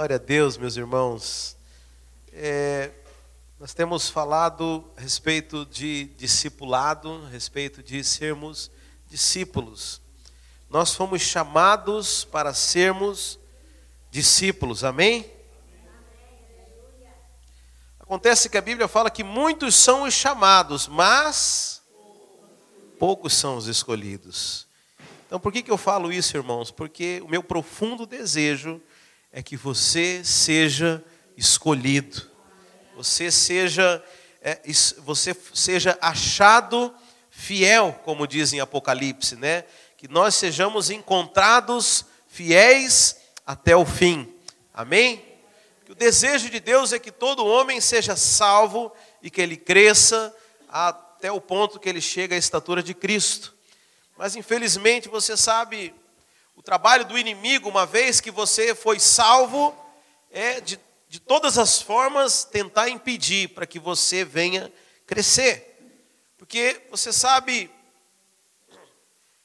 Glória a Deus, meus irmãos. É, nós temos falado a respeito de discipulado, a respeito de sermos discípulos. Nós fomos chamados para sermos discípulos, amém? Acontece que a Bíblia fala que muitos são os chamados, mas poucos são os escolhidos. Então, por que, que eu falo isso, irmãos? Porque o meu profundo desejo é que você seja escolhido, você seja, é, você seja achado fiel, como diz em Apocalipse, né? Que nós sejamos encontrados fiéis até o fim. Amém? Que o desejo de Deus é que todo homem seja salvo e que ele cresça até o ponto que ele chega à estatura de Cristo. Mas infelizmente você sabe, o trabalho do inimigo, uma vez que você foi salvo, é de, de todas as formas tentar impedir para que você venha crescer. Porque você sabe,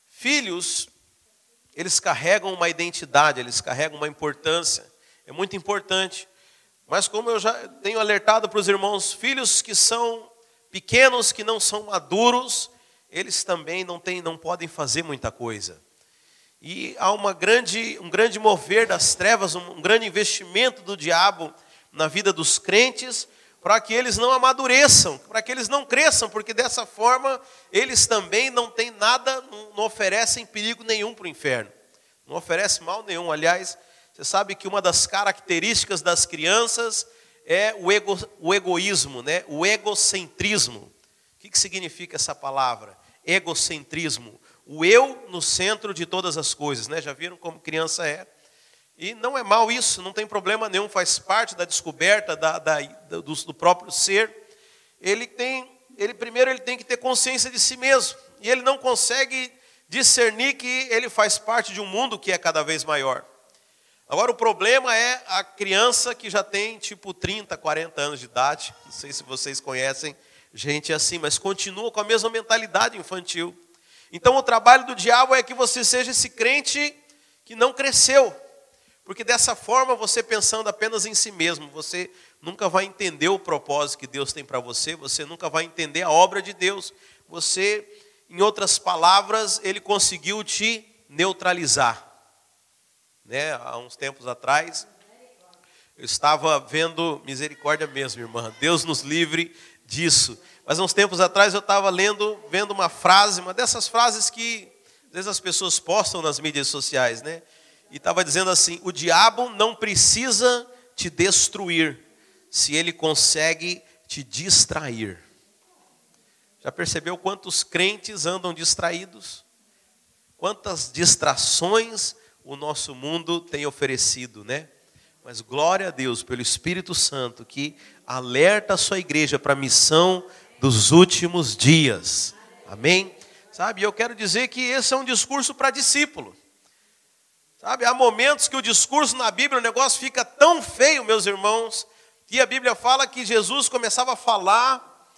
filhos, eles carregam uma identidade, eles carregam uma importância, é muito importante. Mas como eu já tenho alertado para os irmãos, filhos que são pequenos, que não são maduros, eles também não, têm, não podem fazer muita coisa. E há uma grande, um grande mover das trevas, um grande investimento do diabo na vida dos crentes, para que eles não amadureçam, para que eles não cresçam, porque dessa forma eles também não têm nada, não oferecem perigo nenhum para o inferno, não oferece mal nenhum. Aliás, você sabe que uma das características das crianças é o, ego, o egoísmo, né? o egocentrismo. O que, que significa essa palavra? Egocentrismo o eu no centro de todas as coisas, né? Já viram como criança é? E não é mal isso, não tem problema nenhum, faz parte da descoberta da, da, do, do, próprio ser. Ele tem, ele primeiro ele tem que ter consciência de si mesmo e ele não consegue discernir que ele faz parte de um mundo que é cada vez maior. Agora o problema é a criança que já tem tipo 30, 40 anos de idade, não sei se vocês conhecem gente assim, mas continua com a mesma mentalidade infantil. Então o trabalho do diabo é que você seja esse crente que não cresceu. Porque dessa forma, você pensando apenas em si mesmo, você nunca vai entender o propósito que Deus tem para você, você nunca vai entender a obra de Deus. Você, em outras palavras, ele conseguiu te neutralizar. Né? Há uns tempos atrás, eu estava vendo misericórdia mesmo, irmã. Deus nos livre disso. Mas uns tempos atrás eu estava lendo, vendo uma frase, uma dessas frases que às vezes as pessoas postam nas mídias sociais, né? E estava dizendo assim: o diabo não precisa te destruir, se ele consegue te distrair. Já percebeu quantos crentes andam distraídos? Quantas distrações o nosso mundo tem oferecido, né? Mas glória a Deus pelo Espírito Santo que alerta a sua igreja para a missão dos últimos dias. Amém? Sabe, eu quero dizer que esse é um discurso para discípulo. Sabe, há momentos que o discurso na Bíblia, o negócio fica tão feio, meus irmãos, que a Bíblia fala que Jesus começava a falar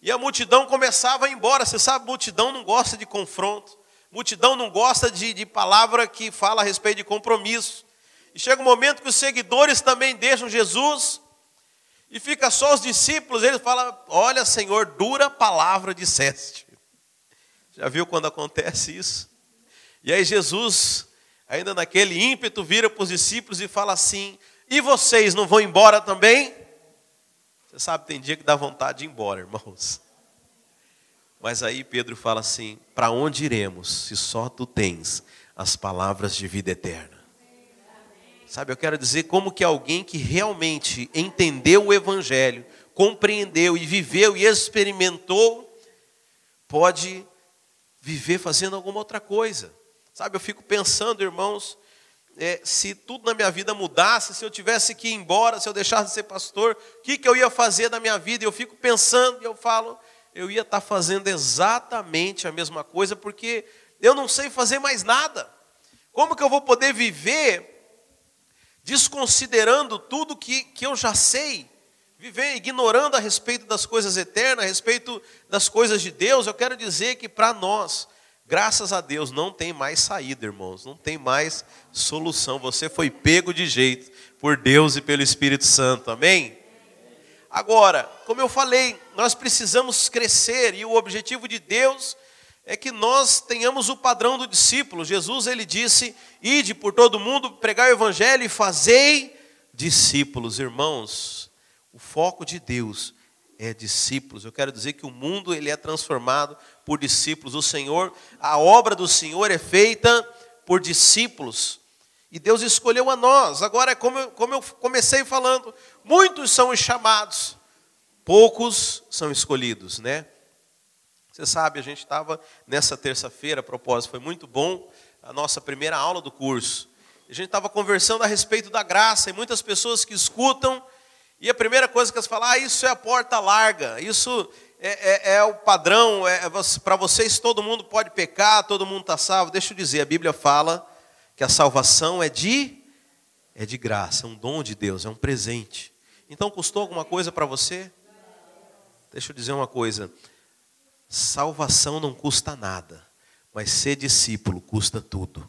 e a multidão começava a ir embora. Você sabe, multidão não gosta de confronto, multidão não gosta de, de palavra que fala a respeito de compromisso. E chega um momento que os seguidores também deixam Jesus e fica só os discípulos, eles falam: Olha, Senhor, dura palavra disseste. Já viu quando acontece isso? E aí Jesus, ainda naquele ímpeto, vira para os discípulos e fala assim: E vocês não vão embora também? Você sabe, tem dia que dá vontade de ir embora, irmãos. Mas aí Pedro fala assim: Para onde iremos, se só tu tens as palavras de vida eterna? Sabe, eu quero dizer como que alguém que realmente entendeu o Evangelho, compreendeu e viveu e experimentou, pode viver fazendo alguma outra coisa. Sabe, eu fico pensando, irmãos, é, se tudo na minha vida mudasse, se eu tivesse que ir embora, se eu deixasse de ser pastor, o que, que eu ia fazer da minha vida? E eu fico pensando e eu falo, eu ia estar fazendo exatamente a mesma coisa, porque eu não sei fazer mais nada. Como que eu vou poder viver desconsiderando tudo que, que eu já sei, viver ignorando a respeito das coisas eternas, a respeito das coisas de Deus, eu quero dizer que para nós, graças a Deus, não tem mais saída, irmãos, não tem mais solução. Você foi pego de jeito, por Deus e pelo Espírito Santo. Amém? Agora, como eu falei, nós precisamos crescer e o objetivo de Deus é que nós tenhamos o padrão do discípulo. Jesus ele disse: "Ide por todo mundo, pregar o evangelho e fazei discípulos". Irmãos, o foco de Deus é discípulos. Eu quero dizer que o mundo ele é transformado por discípulos. O Senhor, a obra do Senhor é feita por discípulos. E Deus escolheu a nós. Agora, como eu, como eu comecei falando, muitos são os chamados, poucos são escolhidos, né? Você sabe, a gente estava nessa terça-feira, a propósito, foi muito bom a nossa primeira aula do curso. A gente estava conversando a respeito da graça e muitas pessoas que escutam, e a primeira coisa que elas falam, ah, isso é a porta larga, isso é, é, é o padrão, é, é para vocês todo mundo pode pecar, todo mundo está salvo. Deixa eu dizer, a Bíblia fala que a salvação é de é de graça, é um dom de Deus, é um presente. Então custou alguma coisa para você? Deixa eu dizer uma coisa. Salvação não custa nada, mas ser discípulo custa tudo.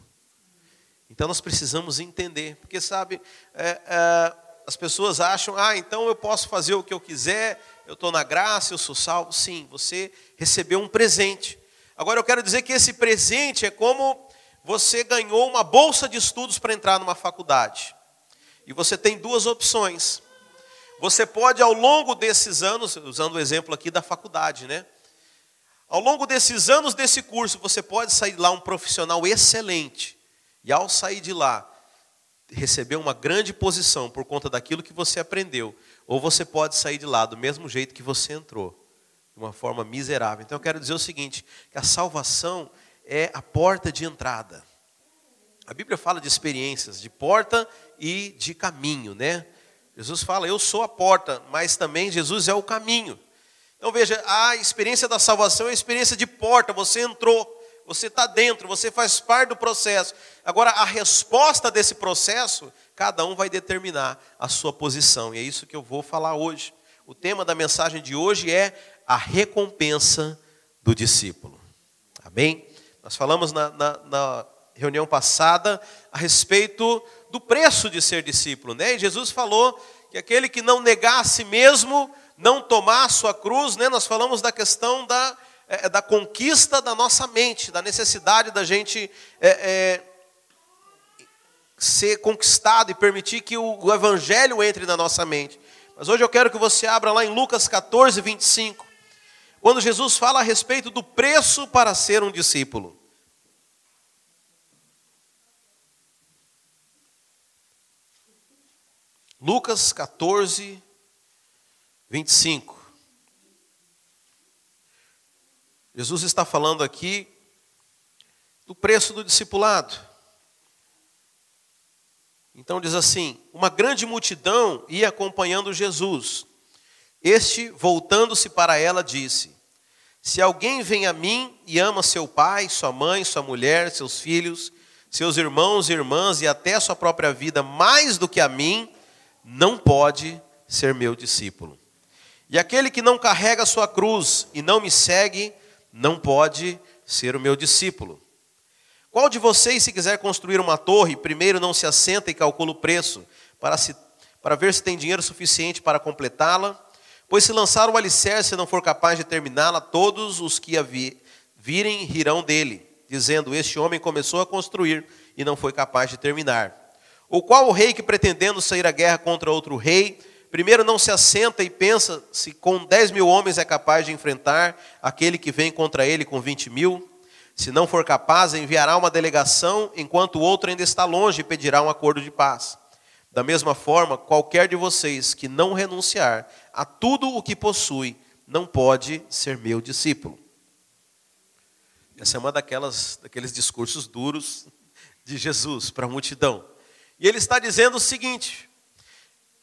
Então nós precisamos entender, porque sabe, é, é, as pessoas acham, ah, então eu posso fazer o que eu quiser, eu estou na graça, eu sou salvo. Sim, você recebeu um presente. Agora eu quero dizer que esse presente é como você ganhou uma bolsa de estudos para entrar numa faculdade. E você tem duas opções. Você pode, ao longo desses anos, usando o exemplo aqui da faculdade, né? Ao longo desses anos desse curso, você pode sair de lá um profissional excelente. E ao sair de lá, receber uma grande posição por conta daquilo que você aprendeu. Ou você pode sair de lá do mesmo jeito que você entrou, de uma forma miserável. Então eu quero dizer o seguinte: que a salvação é a porta de entrada. A Bíblia fala de experiências, de porta e de caminho, né? Jesus fala, eu sou a porta, mas também Jesus é o caminho. Então veja, a experiência da salvação é a experiência de porta, você entrou, você está dentro, você faz parte do processo. Agora, a resposta desse processo, cada um vai determinar a sua posição, e é isso que eu vou falar hoje. O tema da mensagem de hoje é a recompensa do discípulo. Amém? Nós falamos na, na, na reunião passada a respeito do preço de ser discípulo, né? E Jesus falou que aquele que não si mesmo, não tomar a sua cruz, né? Nós falamos da questão da, é, da conquista da nossa mente, da necessidade da gente é, é, ser conquistado e permitir que o, o evangelho entre na nossa mente. Mas hoje eu quero que você abra lá em Lucas 14, 25, quando Jesus fala a respeito do preço para ser um discípulo. Lucas 14, 25. Jesus está falando aqui do preço do discipulado. Então diz assim: uma grande multidão ia acompanhando Jesus. Este, voltando-se para ela, disse: Se alguém vem a mim e ama seu pai, sua mãe, sua mulher, seus filhos, seus irmãos e irmãs e até sua própria vida mais do que a mim, não pode ser meu discípulo. E aquele que não carrega a sua cruz e não me segue, não pode ser o meu discípulo. Qual de vocês, se quiser construir uma torre, primeiro não se assenta e calcula o preço, para, se, para ver se tem dinheiro suficiente para completá-la? Pois se lançar o alicerce e não for capaz de terminá-la, todos os que a vi, virem rirão dele, dizendo: Este homem começou a construir e não foi capaz de terminar. Ou qual o rei que pretendendo sair à guerra contra outro rei, primeiro não se assenta e pensa se com 10 mil homens é capaz de enfrentar aquele que vem contra ele com 20 mil? Se não for capaz, enviará uma delegação, enquanto o outro ainda está longe e pedirá um acordo de paz. Da mesma forma, qualquer de vocês que não renunciar a tudo o que possui, não pode ser meu discípulo. Essa é uma daquelas, daqueles discursos duros de Jesus para a multidão. E ele está dizendo o seguinte: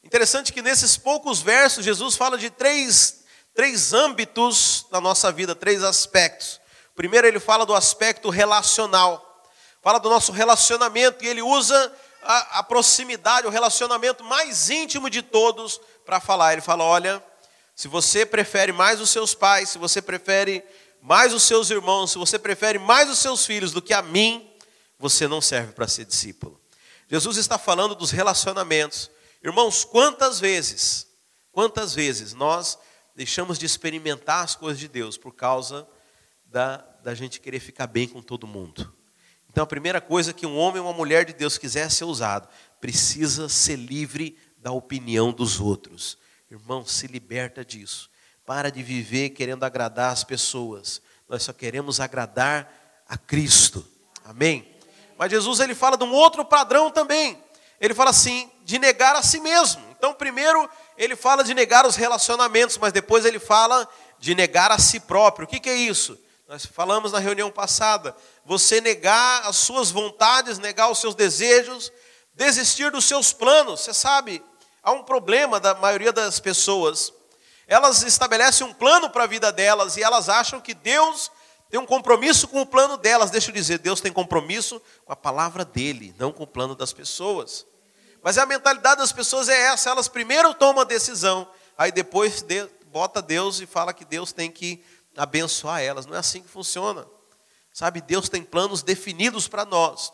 interessante que nesses poucos versos, Jesus fala de três, três âmbitos da nossa vida, três aspectos. Primeiro, ele fala do aspecto relacional, fala do nosso relacionamento, e ele usa a, a proximidade, o relacionamento mais íntimo de todos para falar. Ele fala: olha, se você prefere mais os seus pais, se você prefere mais os seus irmãos, se você prefere mais os seus filhos do que a mim, você não serve para ser discípulo. Jesus está falando dos relacionamentos. Irmãos, quantas vezes, quantas vezes nós deixamos de experimentar as coisas de Deus por causa da, da gente querer ficar bem com todo mundo? Então, a primeira coisa que um homem ou uma mulher de Deus quiser ser usado, precisa ser livre da opinião dos outros. Irmão, se liberta disso. Para de viver querendo agradar as pessoas. Nós só queremos agradar a Cristo. Amém? Mas Jesus ele fala de um outro padrão também. Ele fala assim, de negar a si mesmo. Então, primeiro ele fala de negar os relacionamentos, mas depois ele fala de negar a si próprio. O que, que é isso? Nós falamos na reunião passada. Você negar as suas vontades, negar os seus desejos, desistir dos seus planos. Você sabe, há um problema da maioria das pessoas. Elas estabelecem um plano para a vida delas e elas acham que Deus tem um compromisso com o plano delas. Deixa eu dizer, Deus tem compromisso com a palavra dele, não com o plano das pessoas. Mas a mentalidade das pessoas é essa: elas primeiro tomam a decisão, aí depois bota Deus e fala que Deus tem que abençoar elas. Não é assim que funciona. Sabe, Deus tem planos definidos para nós.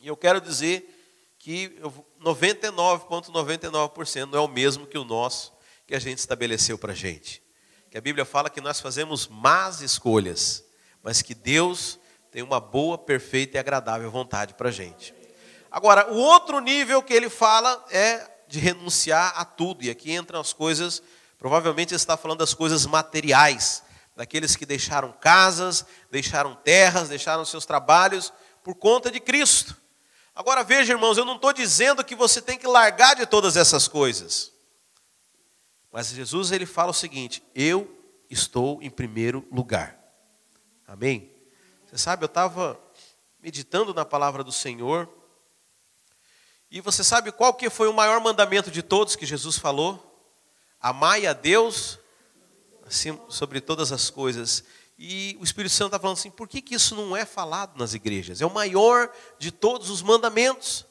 E eu quero dizer que 99,99% ,99 não é o mesmo que o nosso, que a gente estabeleceu para a gente. Que a Bíblia fala que nós fazemos más escolhas, mas que Deus tem uma boa, perfeita e agradável vontade para a gente. Agora, o outro nível que ele fala é de renunciar a tudo, e aqui entram as coisas, provavelmente ele está falando das coisas materiais, daqueles que deixaram casas, deixaram terras, deixaram seus trabalhos por conta de Cristo. Agora veja, irmãos, eu não estou dizendo que você tem que largar de todas essas coisas. Mas Jesus ele fala o seguinte: eu estou em primeiro lugar. Amém? Você sabe, eu estava meditando na palavra do Senhor. E você sabe qual que foi o maior mandamento de todos que Jesus falou? Amai a Deus assim, sobre todas as coisas. E o Espírito Santo está falando assim: por que, que isso não é falado nas igrejas? É o maior de todos os mandamentos.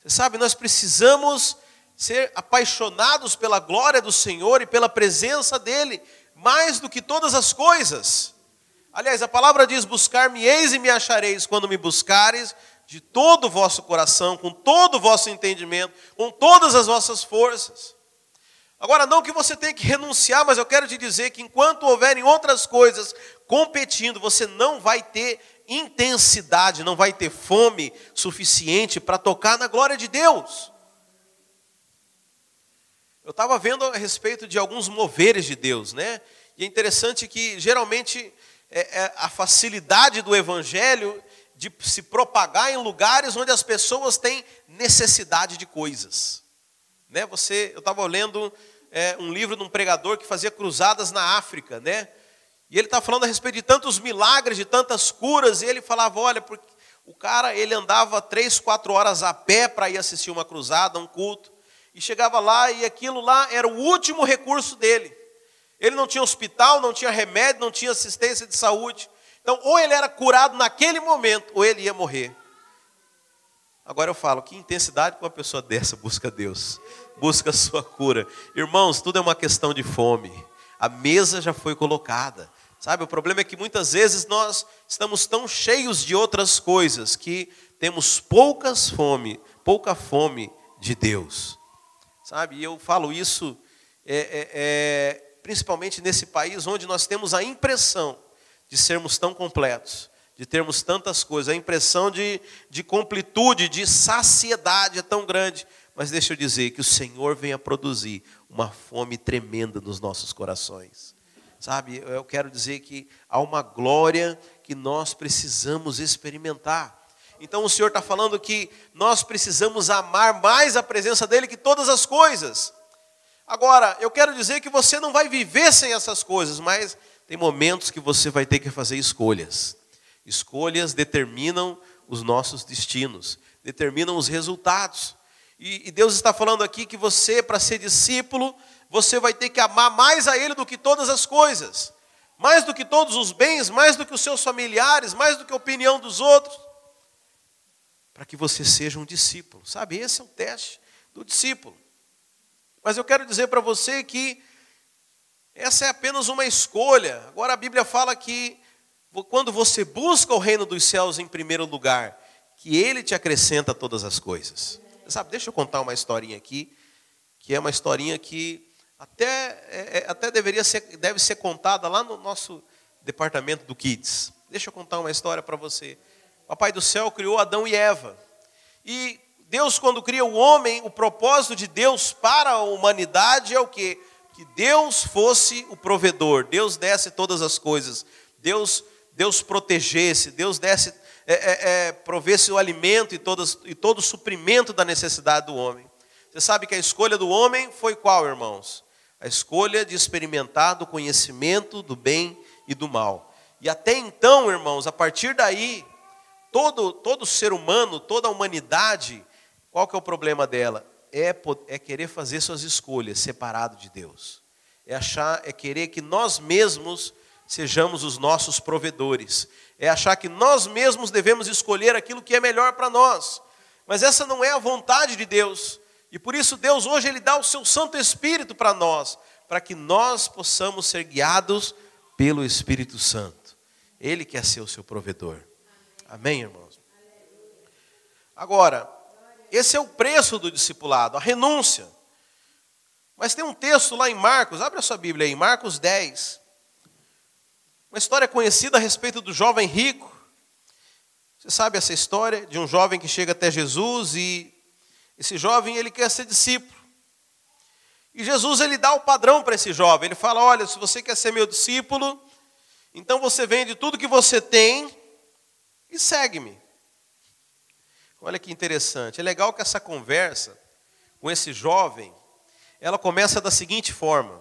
Você sabe, nós precisamos ser apaixonados pela glória do Senhor e pela presença dEle, mais do que todas as coisas. Aliás, a palavra diz: Buscar-me-eis e me achareis quando me buscares de todo o vosso coração, com todo o vosso entendimento, com todas as vossas forças. Agora, não que você tenha que renunciar, mas eu quero te dizer que enquanto houverem outras coisas competindo, você não vai ter intensidade, não vai ter fome suficiente para tocar na glória de Deus. Eu estava vendo a respeito de alguns moveres de Deus, né? E é interessante que geralmente é, é a facilidade do Evangelho de se propagar em lugares onde as pessoas têm necessidade de coisas. Né? Você, eu estava lendo é, um livro de um pregador que fazia cruzadas na África, né? E ele está falando a respeito de tantos milagres, de tantas curas, e ele falava, olha, porque o cara ele andava três, quatro horas a pé para ir assistir uma cruzada, um culto, e chegava lá e aquilo lá era o último recurso dele. Ele não tinha hospital, não tinha remédio, não tinha assistência de saúde. Então, ou ele era curado naquele momento, ou ele ia morrer. Agora eu falo, que intensidade que uma pessoa dessa busca Deus, busca a sua cura. Irmãos, tudo é uma questão de fome. A mesa já foi colocada. Sabe, o problema é que muitas vezes nós estamos tão cheios de outras coisas que temos poucas fome, pouca fome de Deus. Sabe, e eu falo isso é, é, é, principalmente nesse país onde nós temos a impressão de sermos tão completos de termos tantas coisas, a impressão de, de completude, de saciedade é tão grande. Mas deixa eu dizer que o Senhor vem a produzir uma fome tremenda nos nossos corações. Sabe, eu quero dizer que há uma glória que nós precisamos experimentar. Então o Senhor está falando que nós precisamos amar mais a presença dEle que todas as coisas. Agora, eu quero dizer que você não vai viver sem essas coisas, mas tem momentos que você vai ter que fazer escolhas. Escolhas determinam os nossos destinos, determinam os resultados. E, Deus está falando aqui que você, para ser discípulo, você vai ter que amar mais a Ele do que todas as coisas, mais do que todos os bens, mais do que os seus familiares, mais do que a opinião dos outros, para que você seja um discípulo. Sabe, esse é o teste do discípulo. Mas eu quero dizer para você que essa é apenas uma escolha. Agora a Bíblia fala que quando você busca o reino dos céus em primeiro lugar, que ele te acrescenta todas as coisas. Sabe, deixa eu contar uma historinha aqui, que é uma historinha que até, é, é, até deveria ser, deve ser contada lá no nosso departamento do Kids. Deixa eu contar uma história para você. O Papai do Céu criou Adão e Eva. E Deus, quando cria o homem, o propósito de Deus para a humanidade é o quê? Que Deus fosse o provedor, Deus desse todas as coisas, Deus, Deus protegesse, Deus desse, é, é, é, provesse o alimento e, todas, e todo o suprimento da necessidade do homem. Você sabe que a escolha do homem foi qual, irmãos? A escolha de experimentar do conhecimento do bem e do mal. E até então, irmãos, a partir daí, todo, todo ser humano, toda a humanidade, qual que é o problema dela? É, é querer fazer suas escolhas separado de Deus. É achar, é querer que nós mesmos sejamos os nossos provedores. É achar que nós mesmos devemos escolher aquilo que é melhor para nós. Mas essa não é a vontade de Deus. E por isso Deus hoje ele dá o seu Santo Espírito para nós, para que nós possamos ser guiados pelo Espírito Santo. Ele quer ser o seu provedor. Amém, irmãos? Agora, esse é o preço do discipulado, a renúncia. Mas tem um texto lá em Marcos, abre a sua Bíblia aí, Marcos 10. Uma história conhecida a respeito do jovem rico. Você sabe essa história de um jovem que chega até Jesus e esse jovem, ele quer ser discípulo. E Jesus, ele dá o padrão para esse jovem. Ele fala: Olha, se você quer ser meu discípulo, então você vende tudo que você tem e segue-me. Olha que interessante. É legal que essa conversa com esse jovem, ela começa da seguinte forma.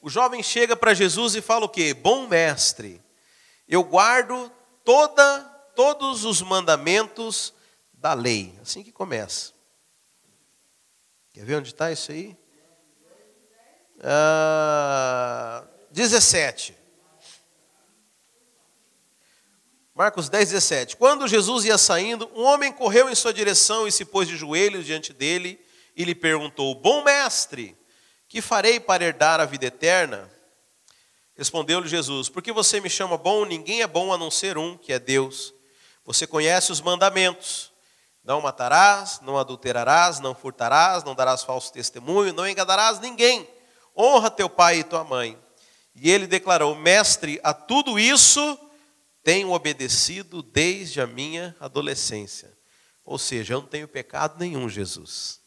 O jovem chega para Jesus e fala o quê? Bom mestre, eu guardo toda, todos os mandamentos da lei. Assim que começa. Quer ver onde está isso aí? Ah, 17. Marcos 10, 17. Quando Jesus ia saindo, um homem correu em sua direção e se pôs de joelhos diante dele e lhe perguntou: Bom mestre, que farei para herdar a vida eterna? Respondeu-lhe Jesus: Porque você me chama bom? Ninguém é bom a não ser um, que é Deus. Você conhece os mandamentos não matarás, não adulterarás, não furtarás, não darás falso testemunho, não enganarás ninguém. Honra teu pai e tua mãe. E ele declarou: Mestre, a tudo isso tenho obedecido desde a minha adolescência. Ou seja, eu não tenho pecado nenhum, Jesus.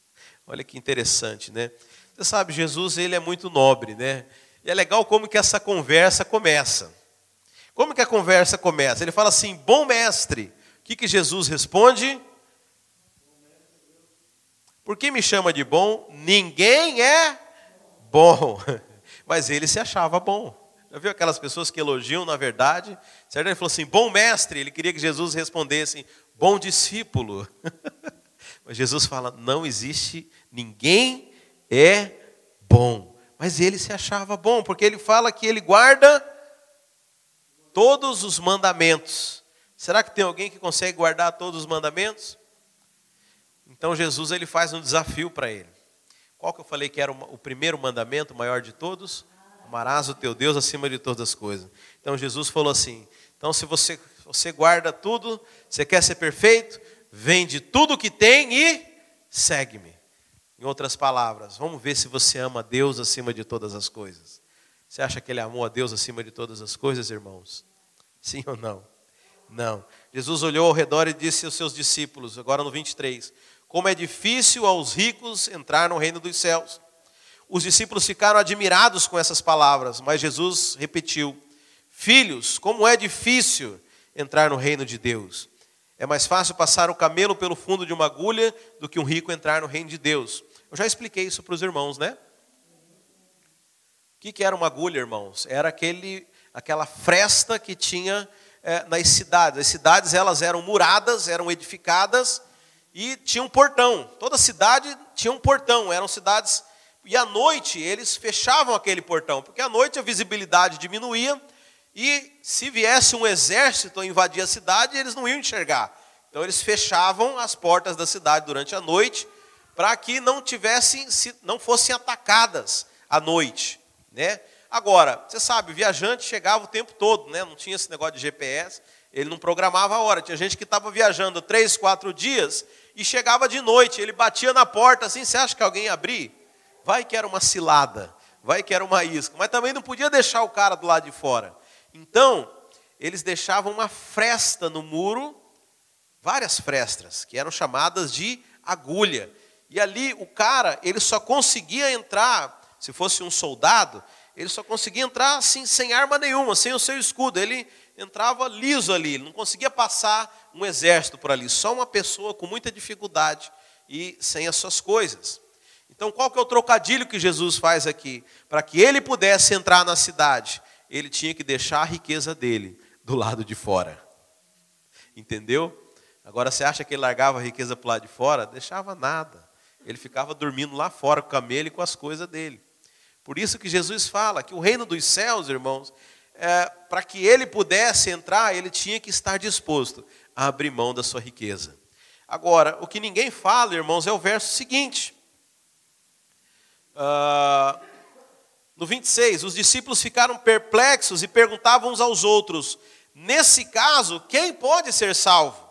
Olha que interessante, né? Você sabe, Jesus ele é muito nobre, né? E é legal como que essa conversa começa. Como que a conversa começa? Ele fala assim: Bom mestre. O que, que Jesus responde? Por que me chama de bom? Ninguém é bom. Mas ele se achava bom. Já viu aquelas pessoas que elogiam na verdade? Certo? Ele falou assim: bom mestre. Ele queria que Jesus respondesse: bom discípulo. Mas Jesus fala: não existe, ninguém é bom. Mas ele se achava bom, porque ele fala que ele guarda todos os mandamentos. Será que tem alguém que consegue guardar todos os mandamentos? Então Jesus ele faz um desafio para ele. Qual que eu falei que era o primeiro mandamento, o maior de todos? Amarás o teu Deus acima de todas as coisas. Então Jesus falou assim: então se você, você guarda tudo, você quer ser perfeito, vende tudo que tem e segue-me. Em outras palavras, vamos ver se você ama Deus acima de todas as coisas. Você acha que ele amou a Deus acima de todas as coisas, irmãos? Sim ou não? Não. Jesus olhou ao redor e disse aos seus discípulos, agora no 23, como é difícil aos ricos entrar no reino dos céus. Os discípulos ficaram admirados com essas palavras, mas Jesus repetiu: Filhos, como é difícil entrar no reino de Deus. É mais fácil passar o camelo pelo fundo de uma agulha do que um rico entrar no reino de Deus. Eu já expliquei isso para os irmãos, né? O que, era uma agulha, irmãos? Era aquele, aquela fresta que tinha é, nas cidades. As cidades elas eram muradas, eram edificadas e tinha um portão. Toda cidade tinha um portão, eram cidades. E à noite eles fechavam aquele portão, porque à noite a visibilidade diminuía e se viesse um exército invadir a cidade, eles não iam enxergar. Então eles fechavam as portas da cidade durante a noite para que não tivessem, não fossem atacadas à noite, né? Agora, você sabe, o viajante chegava o tempo todo, né? Não tinha esse negócio de GPS, ele não programava a hora. Tinha gente que estava viajando três, quatro dias e chegava de noite, ele batia na porta assim, você acha que alguém ia abrir? Vai que era uma cilada, vai que era uma isca, mas também não podia deixar o cara do lado de fora. Então, eles deixavam uma fresta no muro, várias frestas, que eram chamadas de agulha. E ali o cara, ele só conseguia entrar, se fosse um soldado, ele só conseguia entrar assim, sem arma nenhuma, sem o seu escudo. Ele entrava liso ali, não conseguia passar um exército por ali, só uma pessoa com muita dificuldade e sem as suas coisas. Então, qual que é o trocadilho que Jesus faz aqui? Para que ele pudesse entrar na cidade, ele tinha que deixar a riqueza dele do lado de fora. Entendeu? Agora, você acha que ele largava a riqueza para o lado de fora? Deixava nada. Ele ficava dormindo lá fora com o camelo e com as coisas dele. Por isso que Jesus fala que o reino dos céus, irmãos, é, para que ele pudesse entrar, ele tinha que estar disposto a abrir mão da sua riqueza. Agora, o que ninguém fala, irmãos, é o verso seguinte. Uh, no 26, os discípulos ficaram perplexos e perguntavam uns aos outros: Nesse caso, quem pode ser salvo?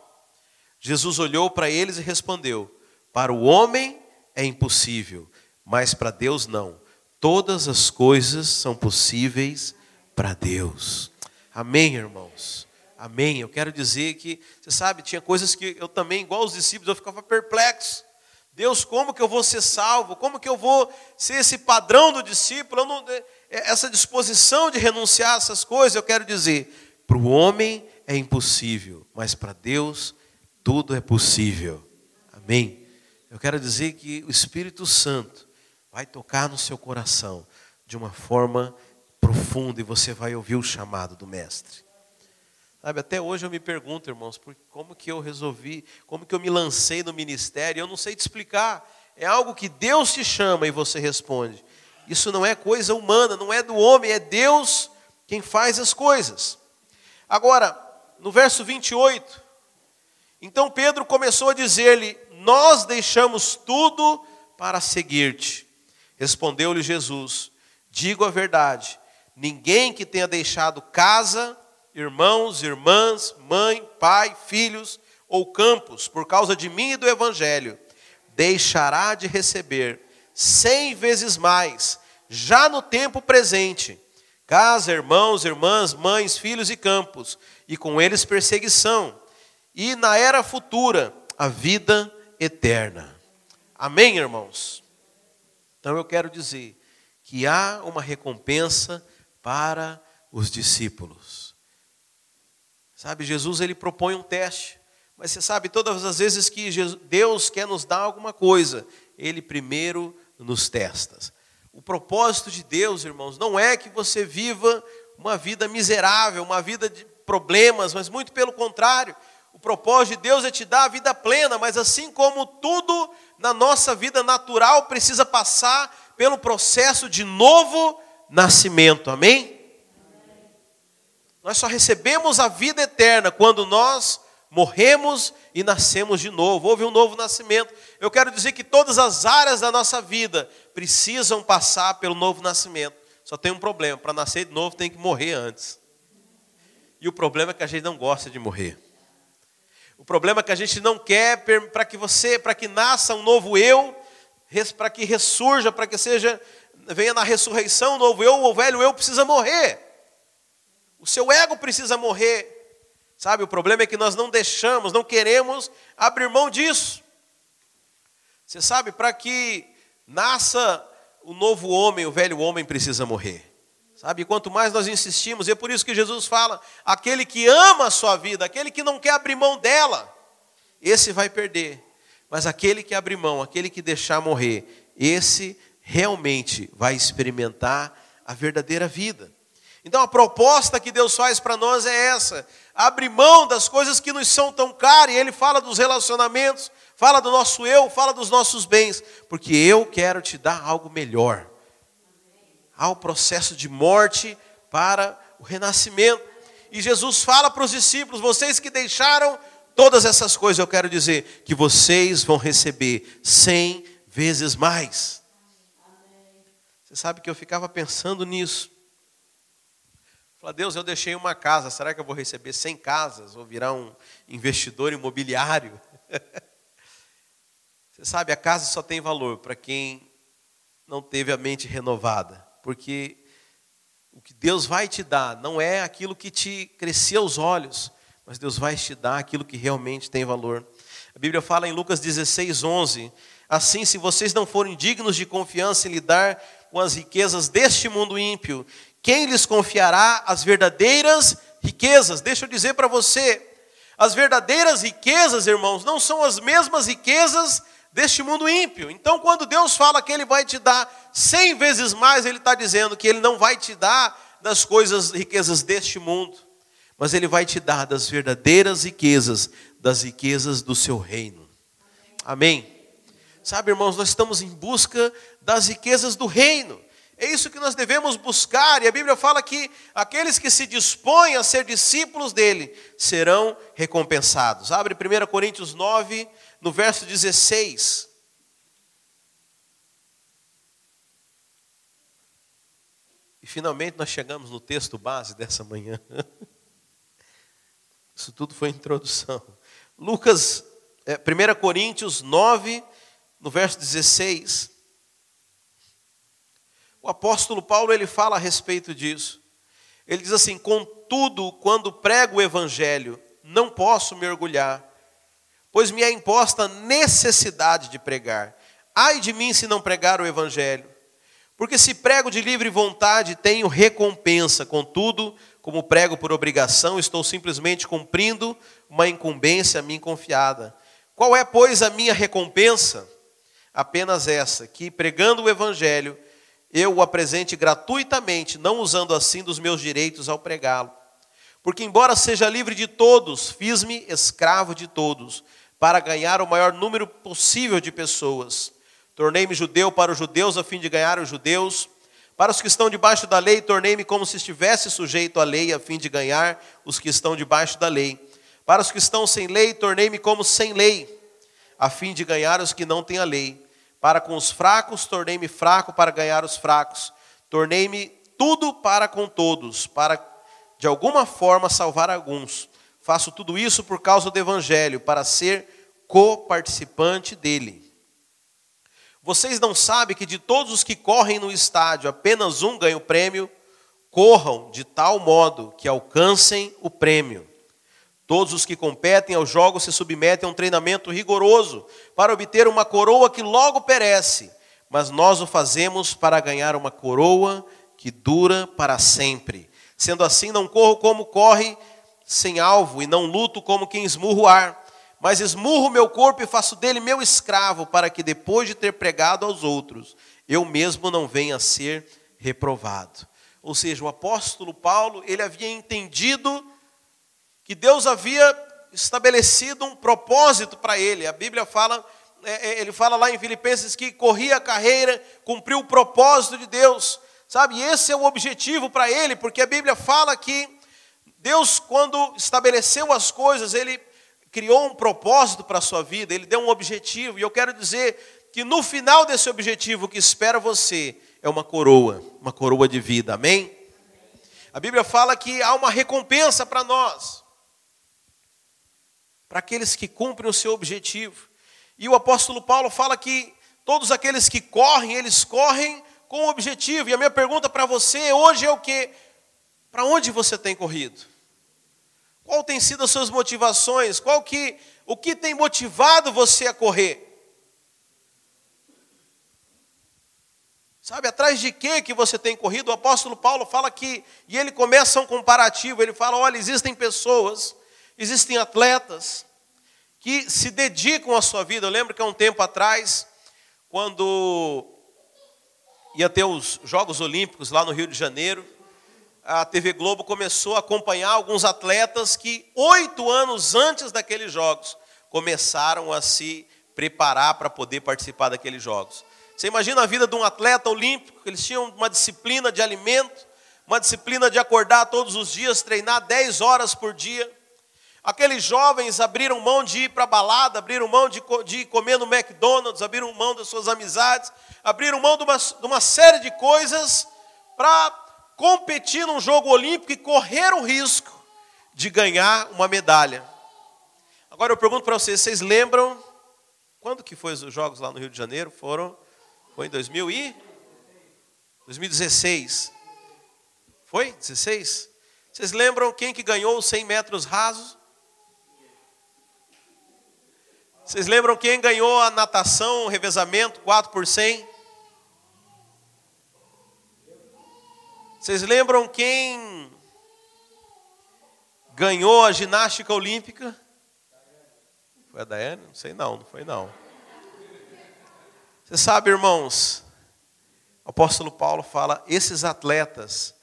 Jesus olhou para eles e respondeu: Para o homem é impossível, mas para Deus não Todas as coisas são possíveis para Deus. Amém, irmãos? Amém. Eu quero dizer que, você sabe, tinha coisas que eu também, igual os discípulos, eu ficava perplexo. Deus, como que eu vou ser salvo? Como que eu vou ser esse padrão do discípulo? Não, é, é, essa disposição de renunciar a essas coisas, eu quero dizer, para o homem é impossível, mas para Deus tudo é possível. Amém. Eu quero dizer que o Espírito Santo vai tocar no seu coração de uma forma profunda e você vai ouvir o chamado do mestre. Sabe, até hoje eu me pergunto, irmãos, por como que eu resolvi, como que eu me lancei no ministério, eu não sei te explicar. É algo que Deus te chama e você responde. Isso não é coisa humana, não é do homem, é Deus quem faz as coisas. Agora, no verso 28, então Pedro começou a dizer-lhe: Nós deixamos tudo para seguir-te. Respondeu-lhe Jesus: Digo a verdade, ninguém que tenha deixado casa, irmãos, irmãs, mãe, pai, filhos ou campos, por causa de mim e do Evangelho, deixará de receber cem vezes mais, já no tempo presente, casa, irmãos, irmãs, mães, filhos e campos, e com eles perseguição, e na era futura, a vida eterna. Amém, irmãos? Então eu quero dizer que há uma recompensa para os discípulos. Sabe, Jesus ele propõe um teste, mas você sabe, todas as vezes que Deus quer nos dar alguma coisa, ele primeiro nos testa. O propósito de Deus, irmãos, não é que você viva uma vida miserável, uma vida de problemas, mas muito pelo contrário. O propósito de Deus é te dar a vida plena, mas assim como tudo na nossa vida natural precisa passar pelo processo de novo nascimento. Amém? Nós só recebemos a vida eterna quando nós morremos e nascemos de novo. Houve um novo nascimento. Eu quero dizer que todas as áreas da nossa vida precisam passar pelo novo nascimento. Só tem um problema: para nascer de novo tem que morrer antes. E o problema é que a gente não gosta de morrer. O problema é que a gente não quer para que você, para que nasça um novo eu, para que ressurja, para que seja venha na ressurreição um novo eu, o velho eu precisa morrer. O seu ego precisa morrer. Sabe, o problema é que nós não deixamos, não queremos abrir mão disso. Você sabe, para que nasça o novo homem, o velho homem precisa morrer. Sabe, quanto mais nós insistimos, e é por isso que Jesus fala: aquele que ama a sua vida, aquele que não quer abrir mão dela, esse vai perder. Mas aquele que abrir mão, aquele que deixar morrer, esse realmente vai experimentar a verdadeira vida. Então a proposta que Deus faz para nós é essa: abrir mão das coisas que nos são tão caras, e Ele fala dos relacionamentos, fala do nosso eu, fala dos nossos bens, porque eu quero te dar algo melhor há o processo de morte para o renascimento. E Jesus fala para os discípulos: vocês que deixaram todas essas coisas, eu quero dizer que vocês vão receber cem vezes mais. Você sabe que eu ficava pensando nisso. Falei, Deus, eu deixei uma casa, será que eu vou receber cem casas? Vou virar um investidor imobiliário? Você sabe, a casa só tem valor para quem não teve a mente renovada, porque o que Deus vai te dar não é aquilo que te crescia os olhos, mas Deus vai te dar aquilo que realmente tem valor. A Bíblia fala em Lucas 16, 11: Assim, se vocês não forem dignos de confiança em lidar com as riquezas deste mundo ímpio, quem lhes confiará as verdadeiras riquezas? Deixa eu dizer para você, as verdadeiras riquezas, irmãos, não são as mesmas riquezas deste mundo ímpio. Então, quando Deus fala que Ele vai te dar cem vezes mais, Ele está dizendo que Ele não vai te dar das coisas, riquezas deste mundo, mas Ele vai te dar das verdadeiras riquezas, das riquezas do seu reino. Amém? Sabe, irmãos, nós estamos em busca das riquezas do reino. É isso que nós devemos buscar, e a Bíblia fala que aqueles que se dispõem a ser discípulos dele serão recompensados. Abre 1 Coríntios 9, no verso 16. E finalmente nós chegamos no texto base dessa manhã. Isso tudo foi introdução. Lucas, é, 1 Coríntios 9, no verso 16. O apóstolo Paulo ele fala a respeito disso. Ele diz assim: Contudo, quando prego o evangelho, não posso me orgulhar, pois me é imposta necessidade de pregar. Ai de mim se não pregar o evangelho. Porque se prego de livre vontade, tenho recompensa, contudo, como prego por obrigação, estou simplesmente cumprindo uma incumbência a mim confiada. Qual é, pois, a minha recompensa? Apenas essa, que pregando o evangelho, eu o apresente gratuitamente, não usando assim dos meus direitos ao pregá-lo. Porque, embora seja livre de todos, fiz-me escravo de todos, para ganhar o maior número possível de pessoas. Tornei-me judeu para os judeus, a fim de ganhar os judeus. Para os que estão debaixo da lei, tornei-me como se estivesse sujeito à lei, a fim de ganhar os que estão debaixo da lei. Para os que estão sem lei, tornei-me como sem lei, a fim de ganhar os que não têm a lei para com os fracos, tornei-me fraco para ganhar os fracos. Tornei-me tudo para com todos, para de alguma forma salvar alguns. Faço tudo isso por causa do Evangelho, para ser co-participante dele. Vocês não sabem que de todos os que correm no estádio, apenas um ganha o prêmio? Corram de tal modo que alcancem o prêmio. Todos os que competem aos jogos se submetem a um treinamento rigoroso para obter uma coroa que logo perece, mas nós o fazemos para ganhar uma coroa que dura para sempre. Sendo assim, não corro como corre sem alvo, e não luto como quem esmurra o ar, mas esmurro meu corpo e faço dele meu escravo, para que depois de ter pregado aos outros, eu mesmo não venha a ser reprovado. Ou seja, o apóstolo Paulo, ele havia entendido que Deus havia estabelecido um propósito para ele. A Bíblia fala, é, é, ele fala lá em Filipenses que corria a carreira, cumpriu o propósito de Deus, sabe? Esse é o objetivo para ele, porque a Bíblia fala que Deus, quando estabeleceu as coisas, ele criou um propósito para a sua vida, ele deu um objetivo, e eu quero dizer que no final desse objetivo que espera você é uma coroa, uma coroa de vida, amém? A Bíblia fala que há uma recompensa para nós para aqueles que cumprem o seu objetivo. E o apóstolo Paulo fala que todos aqueles que correm, eles correm com um objetivo. E a minha pergunta para você hoje é o que? Para onde você tem corrido? Qual tem sido as suas motivações? Qual que, o que tem motivado você a correr? Sabe, atrás de que que você tem corrido? O apóstolo Paulo fala que, e ele começa um comparativo, ele fala, olha, existem pessoas Existem atletas que se dedicam à sua vida. Eu lembro que há um tempo atrás, quando ia ter os Jogos Olímpicos lá no Rio de Janeiro, a TV Globo começou a acompanhar alguns atletas que oito anos antes daqueles Jogos começaram a se preparar para poder participar daqueles Jogos. Você imagina a vida de um atleta olímpico, eles tinham uma disciplina de alimento, uma disciplina de acordar todos os dias, treinar 10 horas por dia. Aqueles jovens abriram mão de ir para a balada, abriram mão de, de comer no McDonald's, abriram mão das suas amizades, abriram mão de uma, de uma série de coisas para competir num jogo olímpico e correr o risco de ganhar uma medalha. Agora eu pergunto para vocês, vocês lembram quando que foi os jogos lá no Rio de Janeiro? Foram foi em 2000 e 2016. Foi? 16? Vocês lembram quem que ganhou os 100 metros rasos? Vocês lembram quem ganhou a natação, o revezamento, 4 por 100? Vocês lembram quem ganhou a ginástica olímpica? Foi a Daiane? Não sei não, não foi não. Você sabe, irmãos, o apóstolo Paulo fala: esses atletas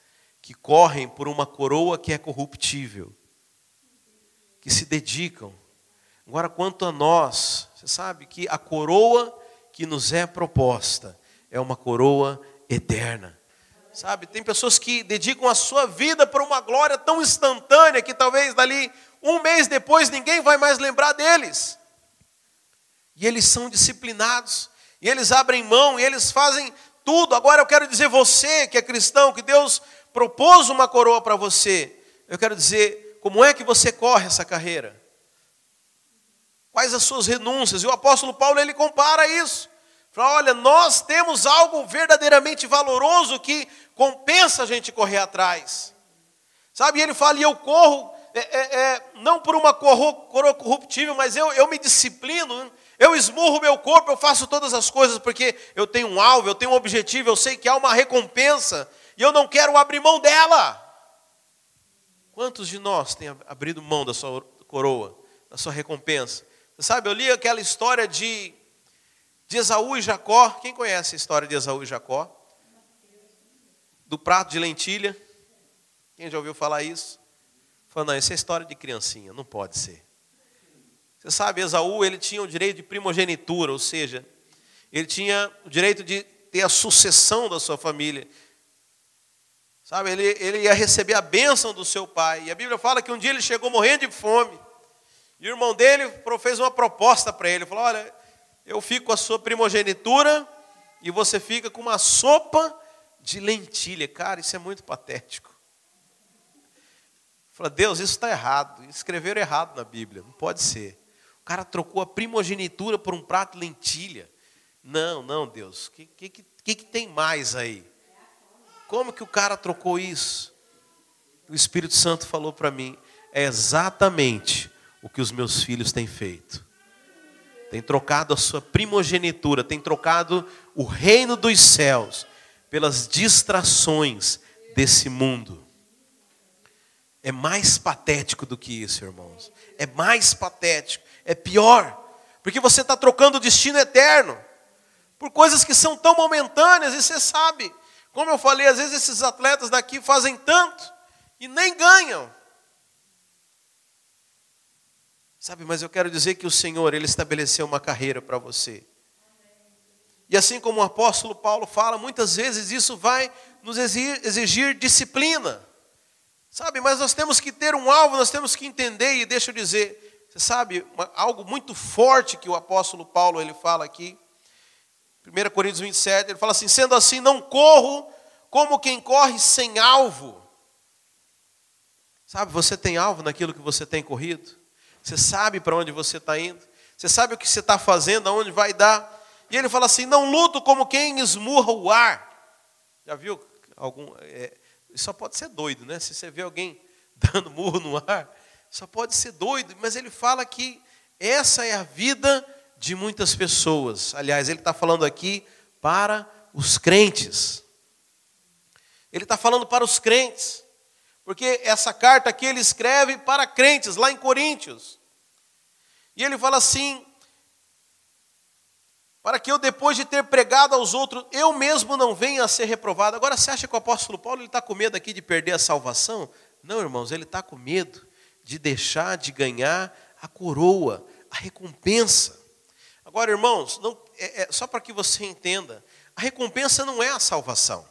que correm por uma coroa que é corruptível, que se dedicam. Agora, quanto a nós, você sabe que a coroa que nos é proposta é uma coroa eterna. Sabe, tem pessoas que dedicam a sua vida para uma glória tão instantânea que talvez dali um mês depois ninguém vai mais lembrar deles. E eles são disciplinados, e eles abrem mão, e eles fazem tudo. Agora eu quero dizer você que é cristão, que Deus propôs uma coroa para você. Eu quero dizer, como é que você corre essa carreira? Quais as suas renúncias? E o apóstolo Paulo ele compara isso. Fala, olha, nós temos algo verdadeiramente valoroso que compensa a gente correr atrás. Sabe, ele fala, e eu corro, é, é, é, não por uma coroa corruptível, mas eu, eu me disciplino, eu esmurro meu corpo, eu faço todas as coisas porque eu tenho um alvo, eu tenho um objetivo, eu sei que há uma recompensa e eu não quero abrir mão dela. Quantos de nós têm abrido mão da sua coroa, da sua recompensa? Sabe, eu li aquela história de, de Esaú e Jacó. Quem conhece a história de Esaú e Jacó? Do prato de lentilha. Quem já ouviu falar isso? Falou, não, isso é história de criancinha, não pode ser. Você sabe, Esaú, ele tinha o direito de primogenitura, ou seja, ele tinha o direito de ter a sucessão da sua família. Sabe, ele, ele ia receber a bênção do seu pai. E a Bíblia fala que um dia ele chegou morrendo de fome. E o irmão dele fez uma proposta para ele. Falou: Olha, eu fico com a sua primogenitura e você fica com uma sopa de lentilha. Cara, isso é muito patético. Fala, Deus, isso está errado. Escreveram errado na Bíblia. Não pode ser. O cara trocou a primogenitura por um prato de lentilha. Não, não, Deus. O que, que, que, que tem mais aí? Como que o cara trocou isso? O Espírito Santo falou para mim: é exatamente o que os meus filhos têm feito. Tem trocado a sua primogenitura, tem trocado o reino dos céus pelas distrações desse mundo. É mais patético do que isso, irmãos. É mais patético é pior, porque você está trocando o destino eterno por coisas que são tão momentâneas, e você sabe, como eu falei, às vezes esses atletas daqui fazem tanto e nem ganham. Sabe, mas eu quero dizer que o Senhor, Ele estabeleceu uma carreira para você. E assim como o apóstolo Paulo fala, muitas vezes isso vai nos exigir, disciplina. Sabe, mas nós temos que ter um alvo, nós temos que entender, e deixa eu dizer, você sabe, uma, algo muito forte que o apóstolo Paulo ele fala aqui. 1 Coríntios 27, ele fala assim: sendo assim, não corro como quem corre sem alvo. Sabe, você tem alvo naquilo que você tem corrido? Você sabe para onde você está indo? Você sabe o que você está fazendo, aonde vai dar? E ele fala assim: não luto como quem esmurra o ar. Já viu algum. É, só pode ser doido, né? Se você vê alguém dando murro no ar, só pode ser doido, mas ele fala que essa é a vida de muitas pessoas. Aliás, ele está falando aqui para os crentes. Ele está falando para os crentes, porque essa carta aqui ele escreve para crentes, lá em Coríntios. E ele fala assim: para que eu, depois de ter pregado aos outros, eu mesmo não venha a ser reprovado. Agora, você acha que o apóstolo Paulo está com medo aqui de perder a salvação? Não, irmãos, ele está com medo de deixar de ganhar a coroa, a recompensa. Agora, irmãos, não, é, é, só para que você entenda, a recompensa não é a salvação.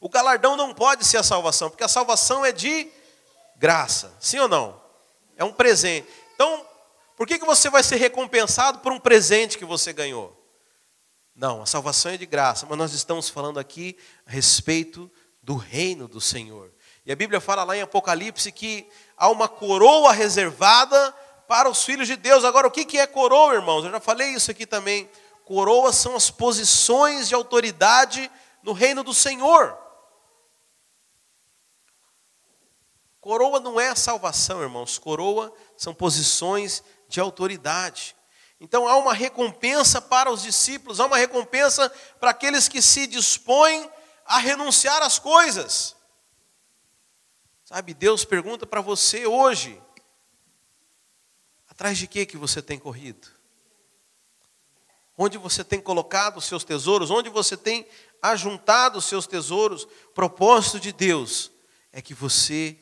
O galardão não pode ser a salvação, porque a salvação é de graça, sim ou não? É um presente. Então, por que, que você vai ser recompensado por um presente que você ganhou? Não, a salvação é de graça, mas nós estamos falando aqui a respeito do reino do Senhor. E a Bíblia fala lá em Apocalipse que há uma coroa reservada para os filhos de Deus. Agora, o que é coroa, irmãos? Eu já falei isso aqui também. Coroas são as posições de autoridade no reino do Senhor. Coroa não é salvação, irmãos. Coroa são posições de autoridade. Então há uma recompensa para os discípulos, há uma recompensa para aqueles que se dispõem a renunciar às coisas. Sabe, Deus pergunta para você hoje: atrás de que que você tem corrido? Onde você tem colocado os seus tesouros? Onde você tem ajuntado os seus tesouros? O propósito de Deus é que você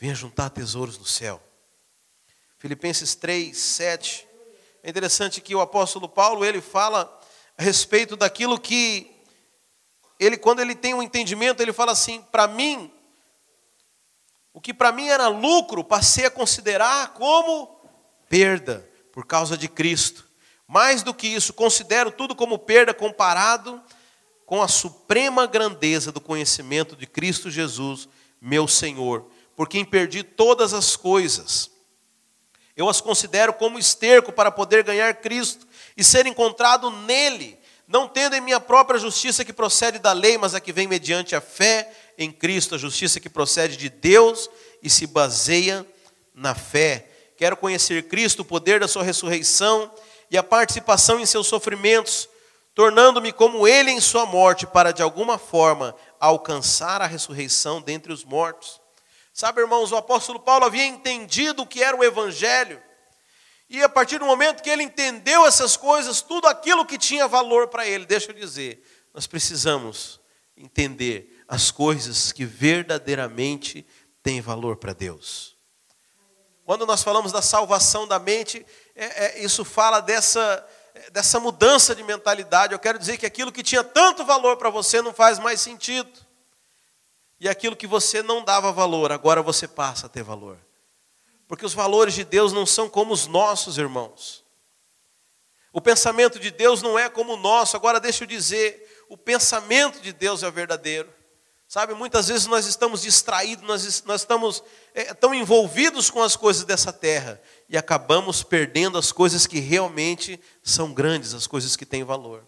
venha juntar tesouros no céu. Filipenses 3, 7 é interessante que o apóstolo Paulo, ele fala a respeito daquilo que ele quando ele tem um entendimento, ele fala assim: "Para mim, o que para mim era lucro, passei a considerar como perda por causa de Cristo. Mais do que isso, considero tudo como perda comparado com a suprema grandeza do conhecimento de Cristo Jesus, meu Senhor, por quem perdi todas as coisas eu as considero como esterco para poder ganhar Cristo e ser encontrado nele, não tendo em minha própria justiça que procede da lei, mas a que vem mediante a fé em Cristo, a justiça que procede de Deus e se baseia na fé. Quero conhecer Cristo, o poder da sua ressurreição e a participação em seus sofrimentos, tornando-me como ele em sua morte, para de alguma forma alcançar a ressurreição dentre os mortos. Sabe, irmãos, o apóstolo Paulo havia entendido o que era o evangelho. E a partir do momento que ele entendeu essas coisas, tudo aquilo que tinha valor para ele, deixa eu dizer, nós precisamos entender as coisas que verdadeiramente têm valor para Deus. Quando nós falamos da salvação da mente, é, é, isso fala dessa, dessa mudança de mentalidade. Eu quero dizer que aquilo que tinha tanto valor para você não faz mais sentido. E aquilo que você não dava valor, agora você passa a ter valor. Porque os valores de Deus não são como os nossos, irmãos. O pensamento de Deus não é como o nosso. Agora deixa eu dizer, o pensamento de Deus é verdadeiro. Sabe, muitas vezes nós estamos distraídos, nós, nós estamos é, tão envolvidos com as coisas dessa terra e acabamos perdendo as coisas que realmente são grandes, as coisas que têm valor.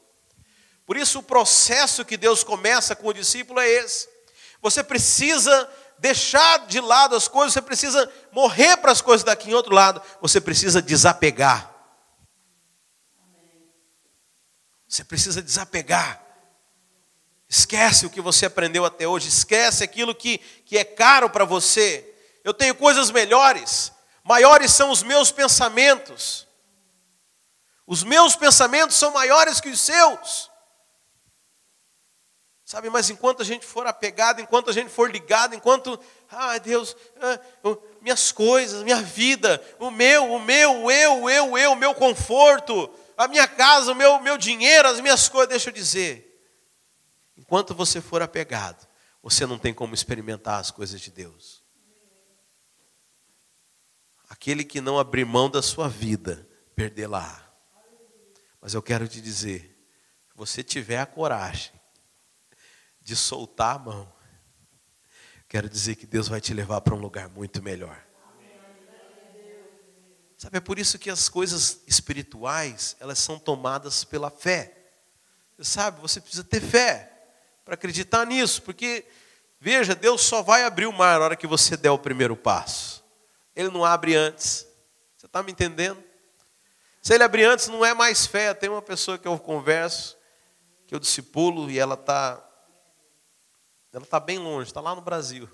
Por isso, o processo que Deus começa com o discípulo é esse. Você precisa deixar de lado as coisas, você precisa morrer para as coisas daqui em outro lado, você precisa desapegar. Você precisa desapegar. Esquece o que você aprendeu até hoje, esquece aquilo que, que é caro para você. Eu tenho coisas melhores, maiores são os meus pensamentos. Os meus pensamentos são maiores que os seus. Sabe, mas enquanto a gente for apegado, enquanto a gente for ligado, enquanto, ai Deus, ah, minhas coisas, minha vida, o meu, o meu, eu, eu, eu, o meu conforto, a minha casa, o meu, meu dinheiro, as minhas coisas, deixa eu dizer. Enquanto você for apegado, você não tem como experimentar as coisas de Deus. Aquele que não abrir mão da sua vida, lá. Mas eu quero te dizer, se você tiver a coragem de soltar a mão, quero dizer que Deus vai te levar para um lugar muito melhor. Sabe, é por isso que as coisas espirituais, elas são tomadas pela fé. Você sabe, você precisa ter fé para acreditar nisso, porque, veja, Deus só vai abrir o mar na hora que você der o primeiro passo. Ele não abre antes. Você está me entendendo? Se ele abrir antes, não é mais fé. Tem uma pessoa que eu converso, que eu discipulo, e ela está ela está bem longe, está lá no Brasil.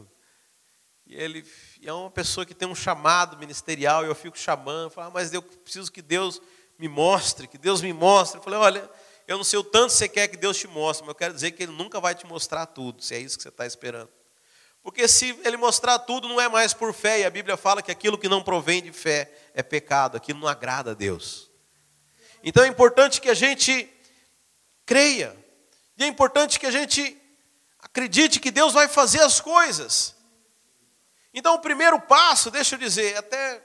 E ele é uma pessoa que tem um chamado ministerial, e eu fico chamando, falo, ah, mas eu preciso que Deus me mostre, que Deus me mostre. Eu falei, olha, eu não sei o tanto você quer que Deus te mostre, mas eu quero dizer que Ele nunca vai te mostrar tudo, se é isso que você está esperando. Porque se Ele mostrar tudo, não é mais por fé, e a Bíblia fala que aquilo que não provém de fé é pecado, aquilo não agrada a Deus. Então é importante que a gente creia, e é importante que a gente Acredite que Deus vai fazer as coisas. Então, o primeiro passo, deixa eu dizer, até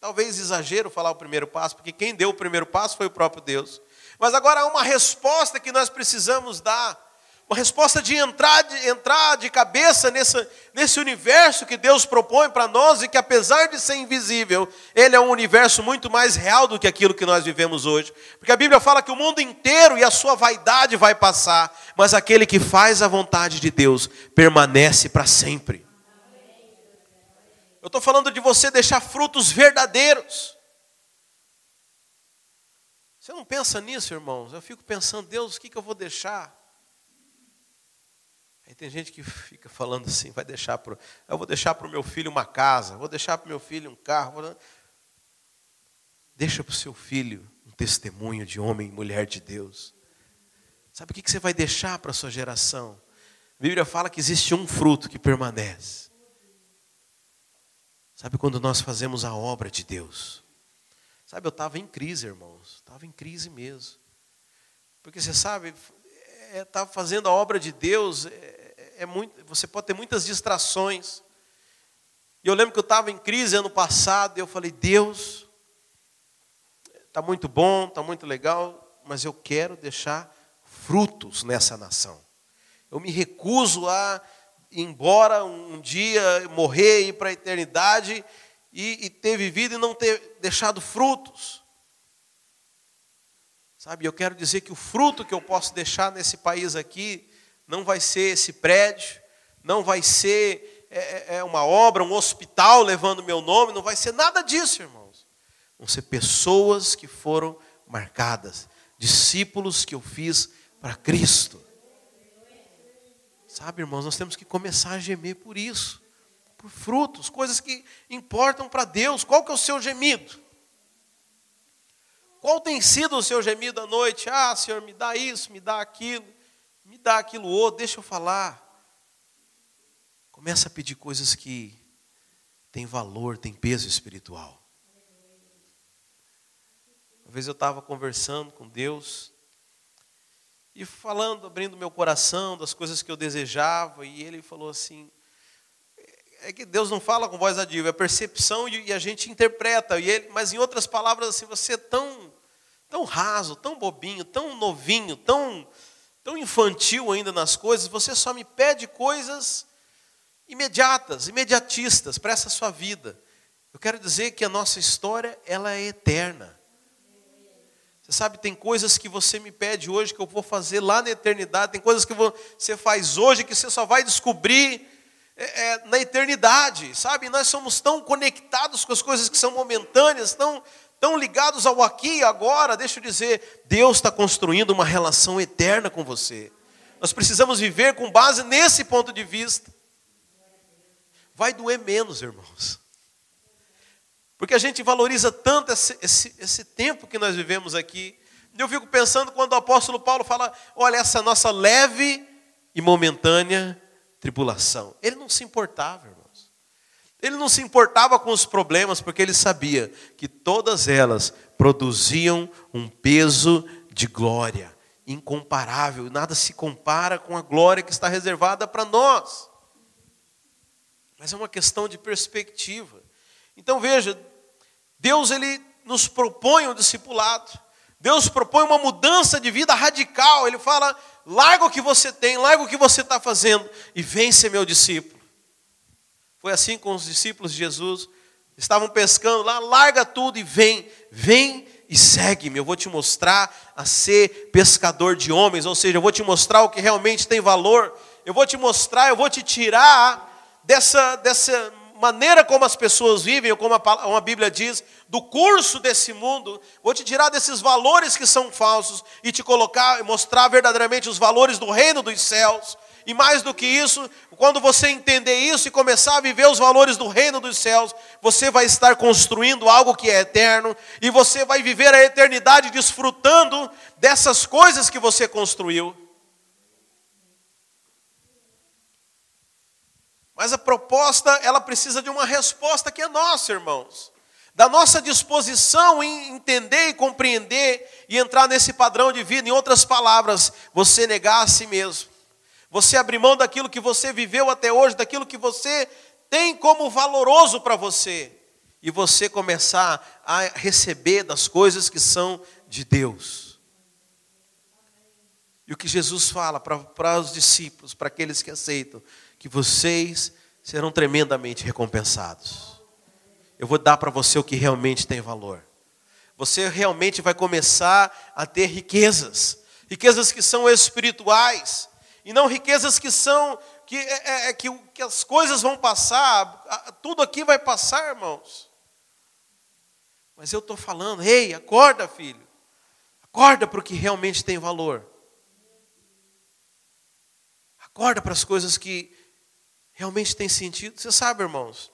talvez exagero falar o primeiro passo, porque quem deu o primeiro passo foi o próprio Deus. Mas agora há uma resposta que nós precisamos dar uma resposta de entrar de, entrar de cabeça nessa, nesse universo que Deus propõe para nós e que, apesar de ser invisível, ele é um universo muito mais real do que aquilo que nós vivemos hoje. Porque a Bíblia fala que o mundo inteiro e a sua vaidade vai passar, mas aquele que faz a vontade de Deus permanece para sempre. Eu estou falando de você deixar frutos verdadeiros. Você não pensa nisso, irmãos? Eu fico pensando, Deus, o que, que eu vou deixar? Tem gente que fica falando assim, vai deixar pro, eu vou deixar para o meu filho uma casa, vou deixar para o meu filho um carro. Vou... Deixa para o seu filho um testemunho de homem e mulher de Deus. Sabe o que você vai deixar para a sua geração? A Bíblia fala que existe um fruto que permanece. Sabe quando nós fazemos a obra de Deus? Sabe, eu estava em crise, irmãos. Estava em crise mesmo. Porque você sabe, estava é, fazendo a obra de Deus, é, é muito, você pode ter muitas distrações. E eu lembro que eu estava em crise ano passado, e eu falei, Deus, está muito bom, está muito legal, mas eu quero deixar frutos nessa nação. Eu me recuso a ir embora um dia, morrer, ir para a eternidade e, e ter vivido e não ter deixado frutos. Sabe, eu quero dizer que o fruto que eu posso deixar nesse país aqui não vai ser esse prédio, não vai ser é, é, é uma obra, um hospital levando meu nome, não vai ser nada disso, irmãos. Vão ser pessoas que foram marcadas, discípulos que eu fiz para Cristo. Sabe, irmãos, nós temos que começar a gemer por isso, por frutos, coisas que importam para Deus. Qual que é o seu gemido? Qual tem sido o seu gemido à noite? Ah, Senhor, me dá isso, me dá aquilo, me dá aquilo outro, deixa eu falar. Começa a pedir coisas que têm valor, têm peso espiritual. Uma vez eu estava conversando com Deus e falando, abrindo meu coração das coisas que eu desejava, e Ele falou assim: é que Deus não fala com voz ativa, é percepção e a gente interpreta. E ele, mas em outras palavras, assim, você é tão, tão raso, tão bobinho, tão novinho, tão, tão infantil ainda nas coisas, você só me pede coisas imediatas, imediatistas para essa sua vida. Eu quero dizer que a nossa história, ela é eterna. Você sabe, tem coisas que você me pede hoje que eu vou fazer lá na eternidade, tem coisas que você faz hoje que você só vai descobrir é, é, na eternidade, sabe? Nós somos tão conectados com as coisas que são momentâneas, tão, tão ligados ao aqui e agora. Deixa eu dizer, Deus está construindo uma relação eterna com você. Nós precisamos viver com base nesse ponto de vista. Vai doer menos, irmãos. Porque a gente valoriza tanto esse, esse, esse tempo que nós vivemos aqui. Eu fico pensando quando o apóstolo Paulo fala: olha, essa nossa leve e momentânea tribulação. Ele não se importava. Ele não se importava com os problemas, porque ele sabia que todas elas produziam um peso de glória incomparável. Nada se compara com a glória que está reservada para nós. Mas é uma questão de perspectiva. Então veja, Deus ele nos propõe um discipulado. Deus propõe uma mudança de vida radical. Ele fala: larga o que você tem, larga o que você está fazendo e vem ser meu discípulo. Foi assim com os discípulos de Jesus. Estavam pescando lá, larga tudo e vem, vem e segue-me. Eu vou te mostrar a ser pescador de homens, ou seja, eu vou te mostrar o que realmente tem valor. Eu vou te mostrar, eu vou te tirar dessa, dessa maneira como as pessoas vivem, ou como a, a Bíblia diz, do curso desse mundo, vou te tirar desses valores que são falsos e te colocar, mostrar verdadeiramente os valores do reino dos céus. E mais do que isso, quando você entender isso e começar a viver os valores do reino dos céus, você vai estar construindo algo que é eterno e você vai viver a eternidade desfrutando dessas coisas que você construiu. Mas a proposta, ela precisa de uma resposta que é nossa, irmãos. Da nossa disposição em entender e compreender e entrar nesse padrão de vida. Em outras palavras, você negar a si mesmo. Você abrir mão daquilo que você viveu até hoje, daquilo que você tem como valoroso para você. E você começar a receber das coisas que são de Deus. E o que Jesus fala para os discípulos, para aqueles que aceitam, que vocês serão tremendamente recompensados. Eu vou dar para você o que realmente tem valor. Você realmente vai começar a ter riquezas, riquezas que são espirituais, e não riquezas que são que, é, é, é que, que as coisas vão passar, tudo aqui vai passar, irmãos. Mas eu estou falando, ei, acorda, filho. Acorda para o que realmente tem valor. Acorda para as coisas que realmente têm sentido. Você sabe, irmãos,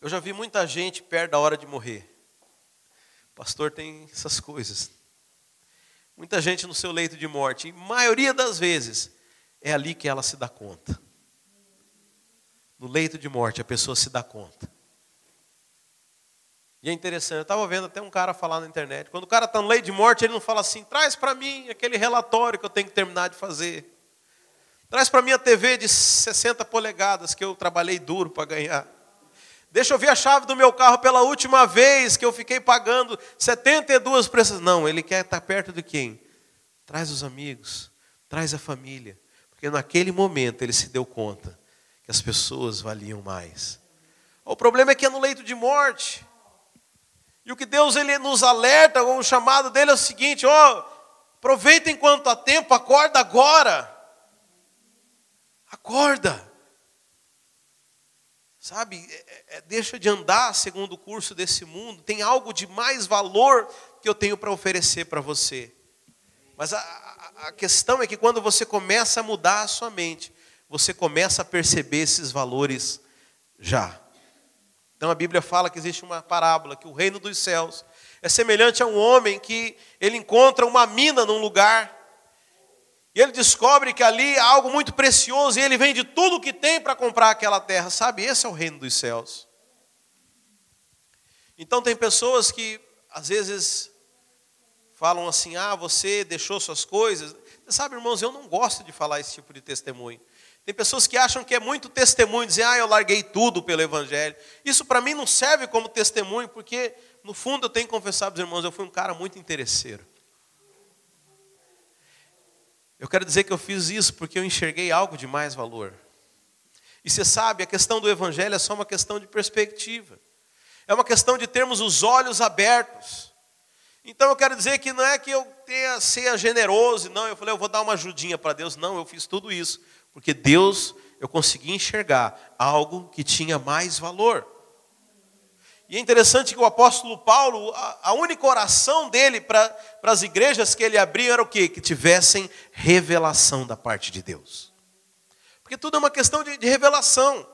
eu já vi muita gente perto da hora de morrer. O pastor tem essas coisas. Muita gente no seu leito de morte. E maioria das vezes é ali que ela se dá conta. No leito de morte a pessoa se dá conta. E é interessante, eu estava vendo até um cara falar na internet. Quando o cara está no leito de morte, ele não fala assim: traz para mim aquele relatório que eu tenho que terminar de fazer. Traz para mim a TV de 60 polegadas que eu trabalhei duro para ganhar. Deixa eu ver a chave do meu carro pela última vez que eu fiquei pagando 72 preços. Não, ele quer estar perto de quem? Traz os amigos, traz a família. Porque naquele momento ele se deu conta que as pessoas valiam mais. O problema é que é no leito de morte. E o que Deus ele nos alerta, o chamado dele é o seguinte: ó, oh, aproveita enquanto há tempo, acorda agora. Acorda. Sabe, é, é, deixa de andar segundo o curso desse mundo. Tem algo de mais valor que eu tenho para oferecer para você. Mas a, a, a questão é que quando você começa a mudar a sua mente, você começa a perceber esses valores já. Então a Bíblia fala que existe uma parábola que o reino dos céus é semelhante a um homem que ele encontra uma mina num lugar e ele descobre que ali há algo muito precioso e ele vende tudo o que tem para comprar aquela terra. Sabe, esse é o reino dos céus. Então tem pessoas que às vezes falam assim: "Ah, você deixou suas coisas". Você sabe, irmãos, eu não gosto de falar esse tipo de testemunho. Tem pessoas que acham que é muito testemunho, dizer, ah, eu larguei tudo pelo Evangelho. Isso para mim não serve como testemunho, porque no fundo eu tenho que confessar para os irmãos, eu fui um cara muito interesseiro. Eu quero dizer que eu fiz isso porque eu enxerguei algo de mais valor. E você sabe, a questão do Evangelho é só uma questão de perspectiva. É uma questão de termos os olhos abertos. Então eu quero dizer que não é que eu tenha seja generoso, não, eu falei, eu vou dar uma ajudinha para Deus. Não, eu fiz tudo isso. Porque Deus, eu consegui enxergar algo que tinha mais valor. E é interessante que o apóstolo Paulo, a, única oração dele para as igrejas que ele abriu era o quê? Que tivessem revelação da parte de Deus. Porque tudo é uma questão de, de revelação.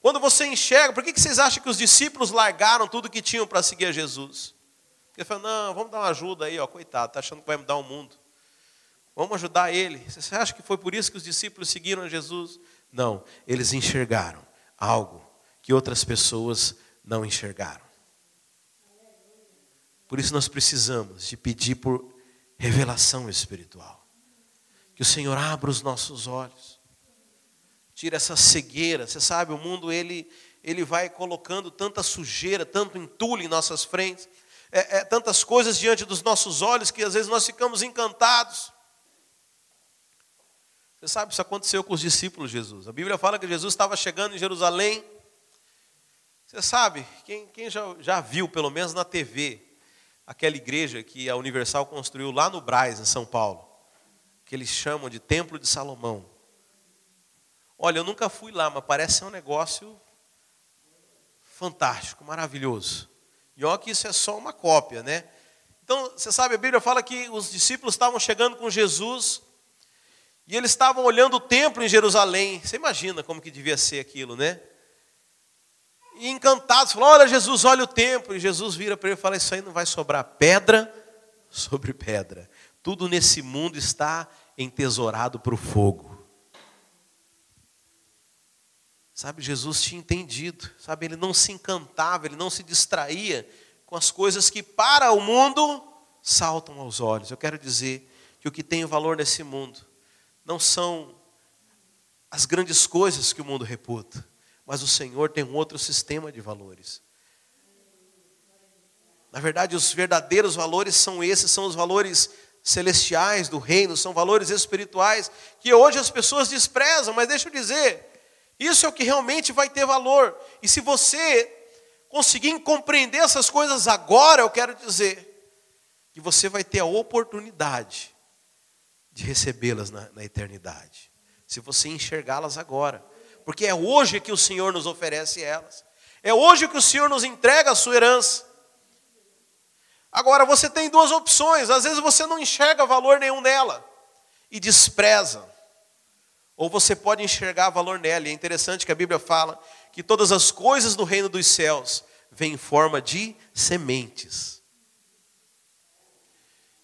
Quando você enxerga, por que, que vocês acham que os discípulos largaram tudo que tinham para seguir a Jesus? Porque falou, não, vamos dar uma ajuda aí, ó, coitado, está achando que vai mudar o mundo. Vamos ajudar ele. Você acha que foi por isso que os discípulos seguiram Jesus? Não, eles enxergaram algo que outras pessoas não enxergaram. Por isso nós precisamos de pedir por revelação espiritual. Que o Senhor abra os nossos olhos. Tira essa cegueira. Você sabe, o mundo ele ele vai colocando tanta sujeira, tanto entulho em nossas frentes, é, é, tantas coisas diante dos nossos olhos que às vezes nós ficamos encantados. Você sabe, isso aconteceu com os discípulos de Jesus. A Bíblia fala que Jesus estava chegando em Jerusalém. Você sabe, quem, quem já, já viu, pelo menos na TV, aquela igreja que a Universal construiu lá no Braz, em São Paulo, que eles chamam de Templo de Salomão. Olha, eu nunca fui lá, mas parece ser um negócio fantástico, maravilhoso. E olha que isso é só uma cópia, né? Então, você sabe, a Bíblia fala que os discípulos estavam chegando com Jesus e eles estavam olhando o templo em Jerusalém. Você imagina como que devia ser aquilo, né? Encantados, falaram: Olha, Jesus, olha o templo. E Jesus vira para ele e fala: Isso aí não vai sobrar pedra sobre pedra. Tudo nesse mundo está entesourado para o fogo. Sabe, Jesus tinha entendido, sabe, ele não se encantava, ele não se distraía com as coisas que para o mundo saltam aos olhos. Eu quero dizer que o que tem valor nesse mundo não são as grandes coisas que o mundo reputa, mas o Senhor tem um outro sistema de valores. Na verdade, os verdadeiros valores são esses, são os valores celestiais do reino, são valores espirituais que hoje as pessoas desprezam, mas deixa eu dizer, isso é o que realmente vai ter valor. E se você conseguir compreender essas coisas agora, eu quero dizer que você vai ter a oportunidade de recebê-las na, na eternidade, se você enxergá-las agora, porque é hoje que o Senhor nos oferece elas, é hoje que o Senhor nos entrega a sua herança. Agora você tem duas opções, às vezes você não enxerga valor nenhum nela e despreza, ou você pode enxergar valor nela. E é interessante que a Bíblia fala que todas as coisas do reino dos céus vêm em forma de sementes.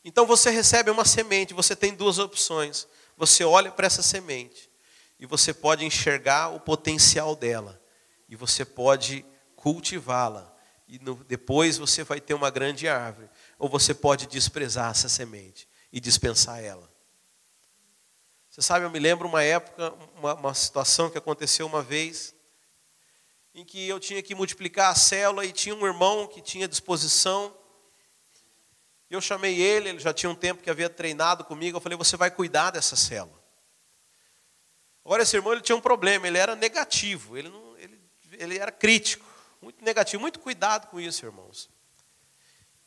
Então você recebe uma semente, você tem duas opções. Você olha para essa semente e você pode enxergar o potencial dela e você pode cultivá-la e no, depois você vai ter uma grande árvore, ou você pode desprezar essa semente e dispensar ela. Você sabe, eu me lembro uma época, uma, uma situação que aconteceu uma vez, em que eu tinha que multiplicar a célula e tinha um irmão que tinha disposição. Eu chamei ele, ele já tinha um tempo que havia treinado comigo. Eu falei: Você vai cuidar dessa célula. Agora, esse irmão ele tinha um problema, ele era negativo, ele, não, ele, ele era crítico, muito negativo. Muito cuidado com isso, irmãos.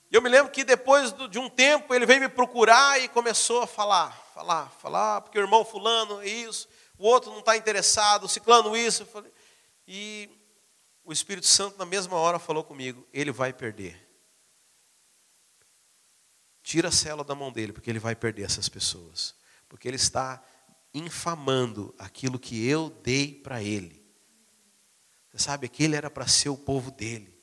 Eu me lembro que depois de um tempo ele veio me procurar e começou a falar, falar, falar, porque o irmão fulano é isso, o outro não está interessado, o ciclano isso. E o Espírito Santo na mesma hora falou comigo, ele vai perder. Tira a cela da mão dele, porque ele vai perder essas pessoas. Porque ele está infamando aquilo que eu dei para ele. Você sabe, aquele era para ser o povo dele,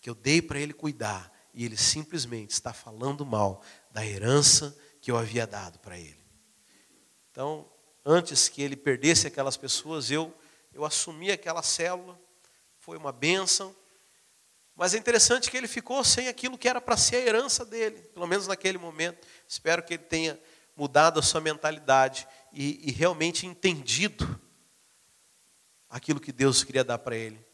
que eu dei para ele cuidar, e ele simplesmente está falando mal da herança que eu havia dado para ele. Então, antes que ele perdesse aquelas pessoas, eu, eu assumi aquela célula, foi uma bênção, mas é interessante que ele ficou sem aquilo que era para ser a herança dele, pelo menos naquele momento. Espero que ele tenha mudado a sua mentalidade e, e realmente entendido aquilo que Deus queria dar para ele.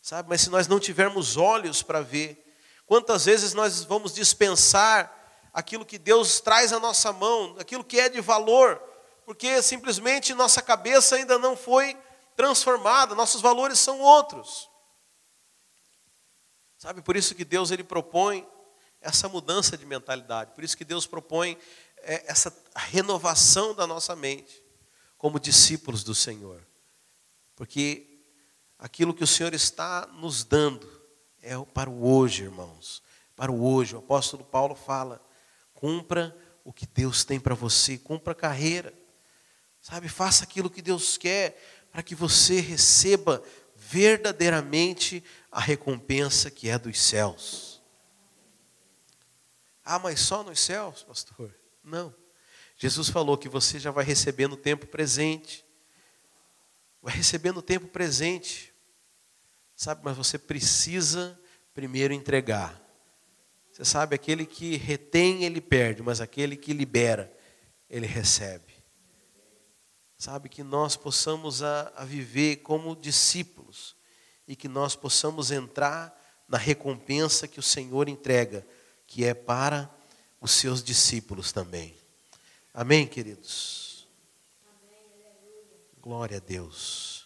Sabe? Mas se nós não tivermos olhos para ver, quantas vezes nós vamos dispensar aquilo que Deus traz à nossa mão, aquilo que é de valor, porque simplesmente nossa cabeça ainda não foi transformada, nossos valores são outros. Sabe, por isso que Deus ele propõe essa mudança de mentalidade, por isso que Deus propõe é, essa renovação da nossa mente como discípulos do Senhor. Porque aquilo que o Senhor está nos dando é para o hoje, irmãos. Para o hoje. O apóstolo Paulo fala: cumpra o que Deus tem para você, cumpra a carreira. Sabe, faça aquilo que Deus quer para que você receba verdadeiramente a recompensa que é dos céus. Ah, mas só nos céus, pastor? Não. Jesus falou que você já vai receber no tempo presente vai receber no tempo presente. Sabe, mas você precisa primeiro entregar. Você sabe, aquele que retém, ele perde, mas aquele que libera, ele recebe. Sabe, que nós possamos a, a viver como discípulos e que nós possamos entrar na recompensa que o Senhor entrega, que é para os seus discípulos também. Amém, queridos? Glória a Deus.